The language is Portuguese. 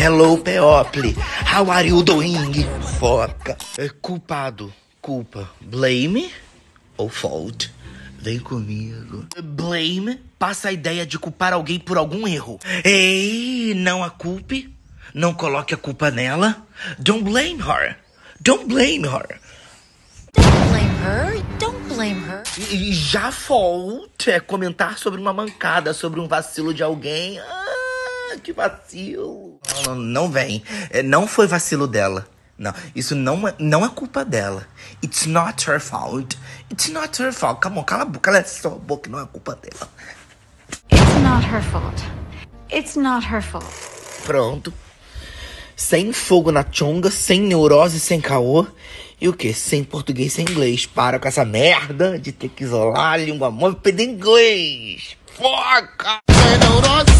Copley. How are you doing? Foca. É culpado. Culpa. Blame ou fault? Vem comigo. Blame passa a ideia de culpar alguém por algum erro. Ei, não a culpe. Não coloque a culpa nela. Don't blame her. Don't blame her. Don't blame her. Don't blame her. E já fault é comentar sobre uma mancada, sobre um vacilo de alguém. Ah, que vacilo. Não, não vem. É, Não foi vacilo dela. Não, isso não é, não é culpa dela. It's not her fault. It's not her fault. Calma, cala a boca, cala essa boca, não é culpa dela. It's not her fault. It's not her fault. Pronto. Sem fogo na chonga, sem neurose, sem caô. E o que? Sem português, sem inglês. Para com essa merda de ter que isolar a língua móvel pra aprender inglês. Foca! Sem neurose.